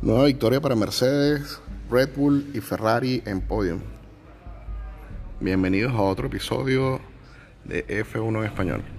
Nueva victoria para Mercedes, Red Bull y Ferrari en podium. Bienvenidos a otro episodio de F1 en español.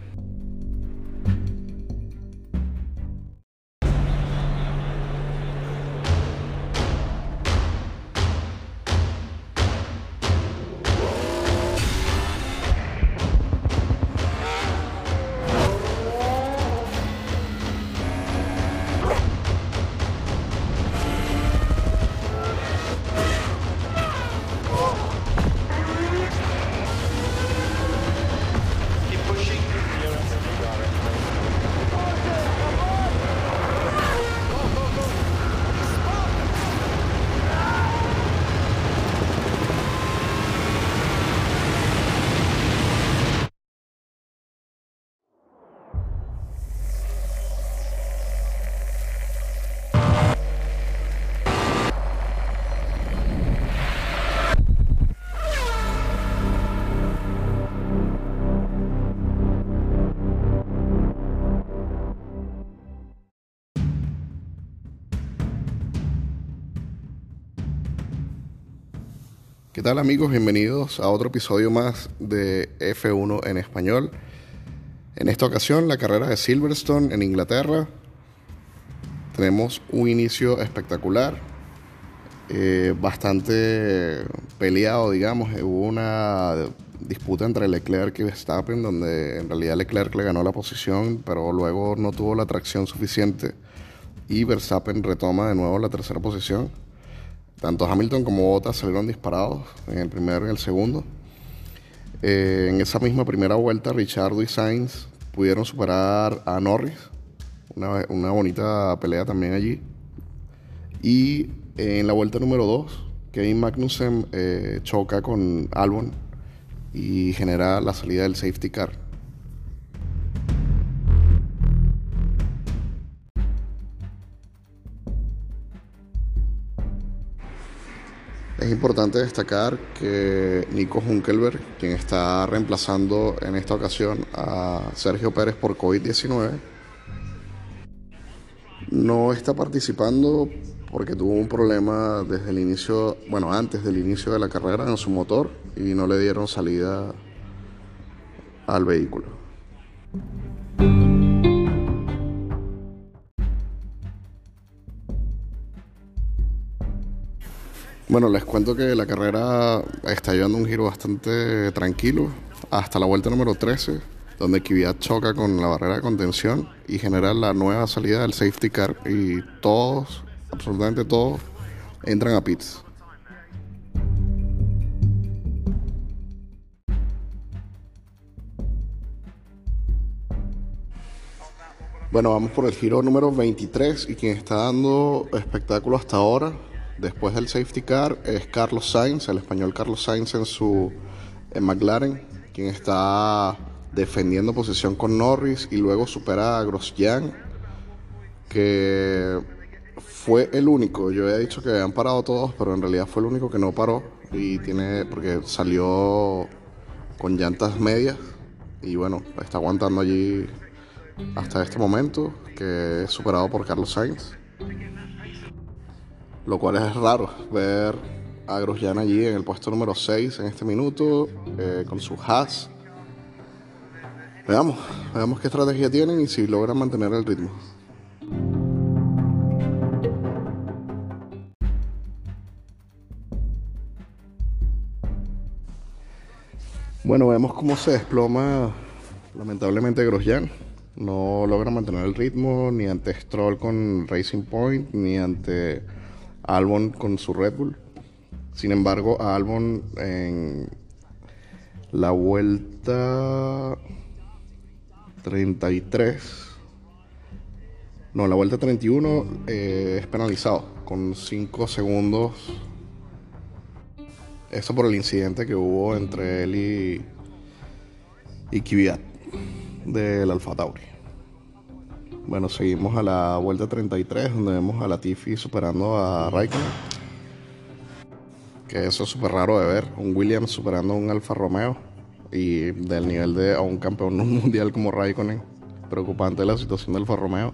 ¿Qué tal amigos? Bienvenidos a otro episodio más de F1 en español. En esta ocasión la carrera de Silverstone en Inglaterra. Tenemos un inicio espectacular, eh, bastante peleado, digamos. Hubo una disputa entre Leclerc y Verstappen, donde en realidad Leclerc le ganó la posición, pero luego no tuvo la tracción suficiente y Verstappen retoma de nuevo la tercera posición. Tanto Hamilton como Bottas salieron disparados en el primero y en el segundo. Eh, en esa misma primera vuelta, Richardo y Sainz pudieron superar a Norris. Una, bonita pelea también allí. Y en la vuelta número 2, Kevin Magnussen eh, choca con Albon y genera la salida del safety car. Es importante destacar que Nico Hunkelberg, quien está reemplazando en esta ocasión a Sergio Pérez por COVID-19, no está participando porque tuvo un problema desde el inicio, bueno, antes del inicio de la carrera en su motor y no le dieron salida al vehículo. Bueno, les cuento que la carrera está llevando un giro bastante tranquilo hasta la vuelta número 13, donde Kvyat choca con la barrera de contención y genera la nueva salida del safety car y todos, absolutamente todos, entran a pits. Bueno, vamos por el giro número 23 y quien está dando espectáculo hasta ahora, después del safety car, es Carlos Sainz, el español Carlos Sainz en su en McLaren, quien está defendiendo posición con Norris y luego supera a Grosjean, que fue el único. Yo había dicho que habían parado todos, pero en realidad fue el único que no paró y tiene porque salió con llantas medias y bueno, está aguantando allí hasta este momento, que es superado por Carlos Sainz. Lo cual es raro ver a Grosjean allí en el puesto número 6 en este minuto, eh, con su Haas. Veamos, veamos qué estrategia tienen y si logran mantener el ritmo. Bueno, vemos cómo se desploma lamentablemente Grosjean. No logra mantener el ritmo ni ante Stroll con Racing Point, ni ante Albon con su Red Bull. Sin embargo, a Albon en la vuelta 33, no, la vuelta 31 eh, es penalizado con 5 segundos. Eso por el incidente que hubo entre él y, y del Alfa Tauri. Bueno, seguimos a la vuelta 33, donde vemos a Latifi superando a Raikkonen. Que eso es súper raro de ver. Un Williams superando a un Alfa Romeo. Y del nivel de a un campeón mundial como Raikkonen. Preocupante la situación del Alfa Romeo.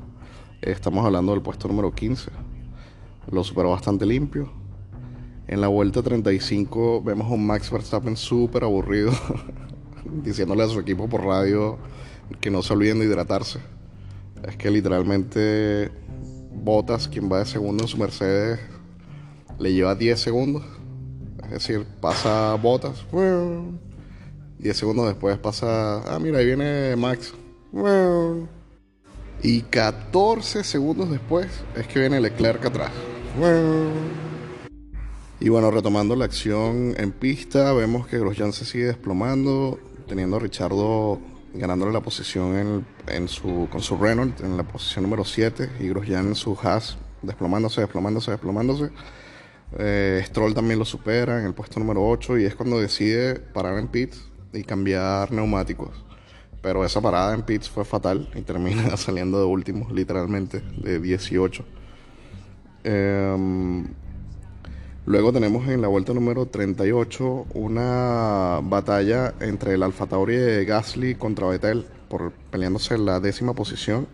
Estamos hablando del puesto número 15. lo superó bastante limpio. En la vuelta 35 vemos a un Max Verstappen súper aburrido, diciéndole a su equipo por radio que no se olviden de hidratarse. Es que literalmente Botas, quien va de segundo en su Mercedes, le lleva 10 segundos. Es decir, pasa Botas. 10 segundos después pasa. Ah, mira, ahí viene Max. Y 14 segundos después es que viene Leclerc atrás. Y bueno, retomando la acción en pista, vemos que Grosjean se sigue desplomando, teniendo a Richardo ganándole la posición en, su, con su Renault en la posición número 7 y Grosjean en su Haas desplomándose, desplomándose, desplomándose. Eh, Stroll también lo supera en el puesto número 8 y es cuando decide parar en pits y cambiar neumáticos. Pero esa parada en pits fue fatal y termina saliendo de último, literalmente, de 18. Em, luego tenemos en la vuelta número 38 una batalla entre el Alfa Tauri de Gasly contra Vettel por peleándose en la décima posición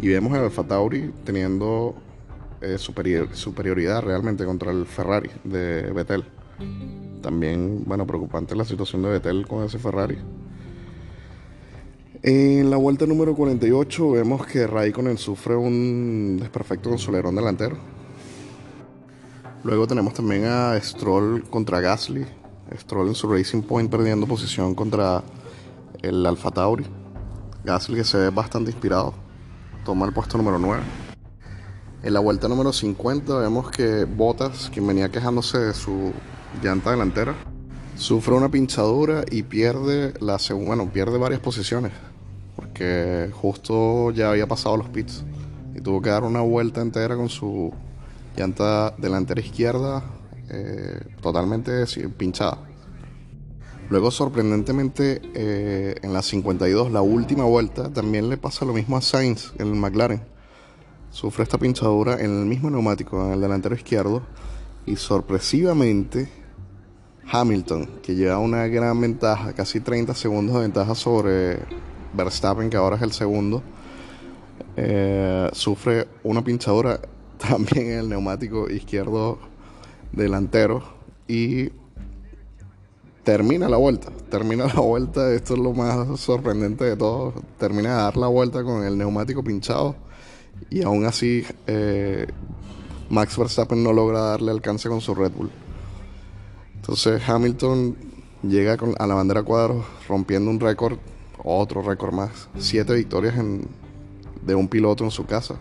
y vemos el Alfa Tauri teniendo eh, superioridad realmente contra el Ferrari de Vettel. También, bueno, preocupante la situación de Vettel con ese Ferrari. En la vuelta número 48 vemos que Raikkonen sufre un desperfecto con su alerón delantero. Luego tenemos también a Stroll contra Gasly. Stroll en su Racing Point perdiendo posición contra el Alfa Tauri. Gasly que se ve bastante inspirado. Toma el puesto número 9. En la vuelta número 50 vemos que Bottas, quien venía quejándose de su llanta delantera, sufre una pinchadura y pierde la bueno, pierde varias posiciones porque justo ya había pasado los pits y tuvo que dar una vuelta entera con su llanta delantera izquierda eh, totalmente pinchada. Luego, sorprendentemente, eh, en la 52, la última vuelta, también le pasa lo mismo a Sainz en el McLaren. Sufre esta pinchadura en el mismo neumático, en el delantero izquierdo, y sorpresivamente Hamilton, que lleva una gran ventaja, casi 30 segundos de ventaja sobre Verstappen, que ahora es el segundo, eh, sufre una pinchadura también en el neumático izquierdo delantero y termina la vuelta. Termina la vuelta, esto es lo más sorprendente de todo. Termina de dar la vuelta con el neumático pinchado y aún así eh, Max Verstappen no logra darle alcance con su Red Bull. Entonces Hamilton llega a la bandera cuadros rompiendo un récord, otro récord más. Siete victorias de un piloto en su casa.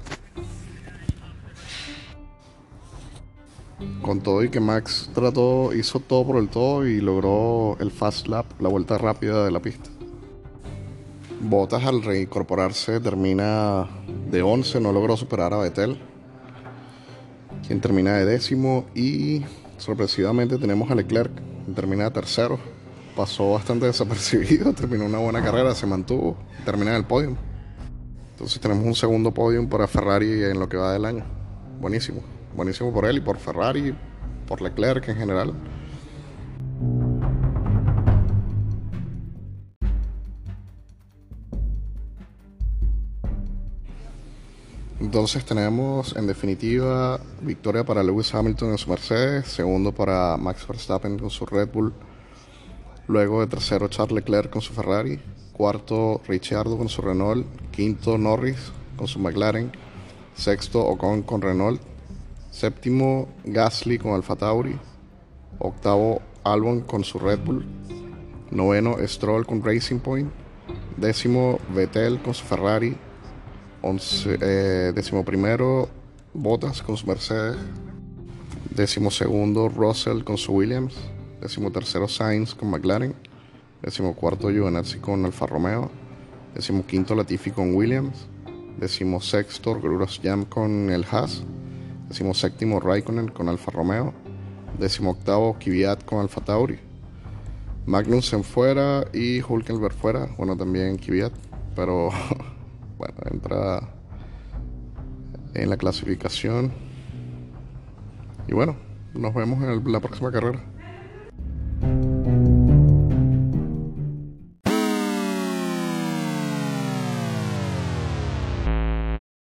Con todo y que Max trató, hizo todo por el todo y logró el fast lap, la vuelta rápida de la pista. Bottas al reincorporarse termina de 11, no logró superar a Vettel, quien termina de décimo y sorpresivamente tenemos a Leclerc, quien termina de tercero. Pasó bastante desapercibido, terminó una buena carrera, se mantuvo, termina en el podio. Entonces tenemos un segundo podio para Ferrari en lo que va del año. Buenísimo, buenísimo por él y por Ferrari, por Leclerc en general. Entonces tenemos en definitiva victoria para Lewis Hamilton en su Mercedes, segundo para Max Verstappen con su Red Bull, luego de tercero Charles Leclerc con su Ferrari, cuarto Ricciardo con su Renault, quinto Norris con su McLaren, sexto Ocon con Renault, séptimo Gasly con Alfa Tauri, octavo Albon con su Red Bull, noveno Stroll con Racing Point, décimo Vettel con su Ferrari, once, eh, décimo primero Bottas con su Mercedes, décimo segundo Russell con su Williams, décimo tercero Sainz con McLaren, décimo cuarto Giovinazzi con Alfa Romeo, décimo quinto Latifi con Williams, décimo sexto Grosjean con el Haas, décimo séptimo Raikkonen con Alfa Romeo, décimo octavo Kvyat con Alfa Tauri, Magnussen fuera y Hulkenberg fuera, bueno también Kvyat, pero bueno, entra en la clasificación. Y bueno, nos vemos en la próxima carrera.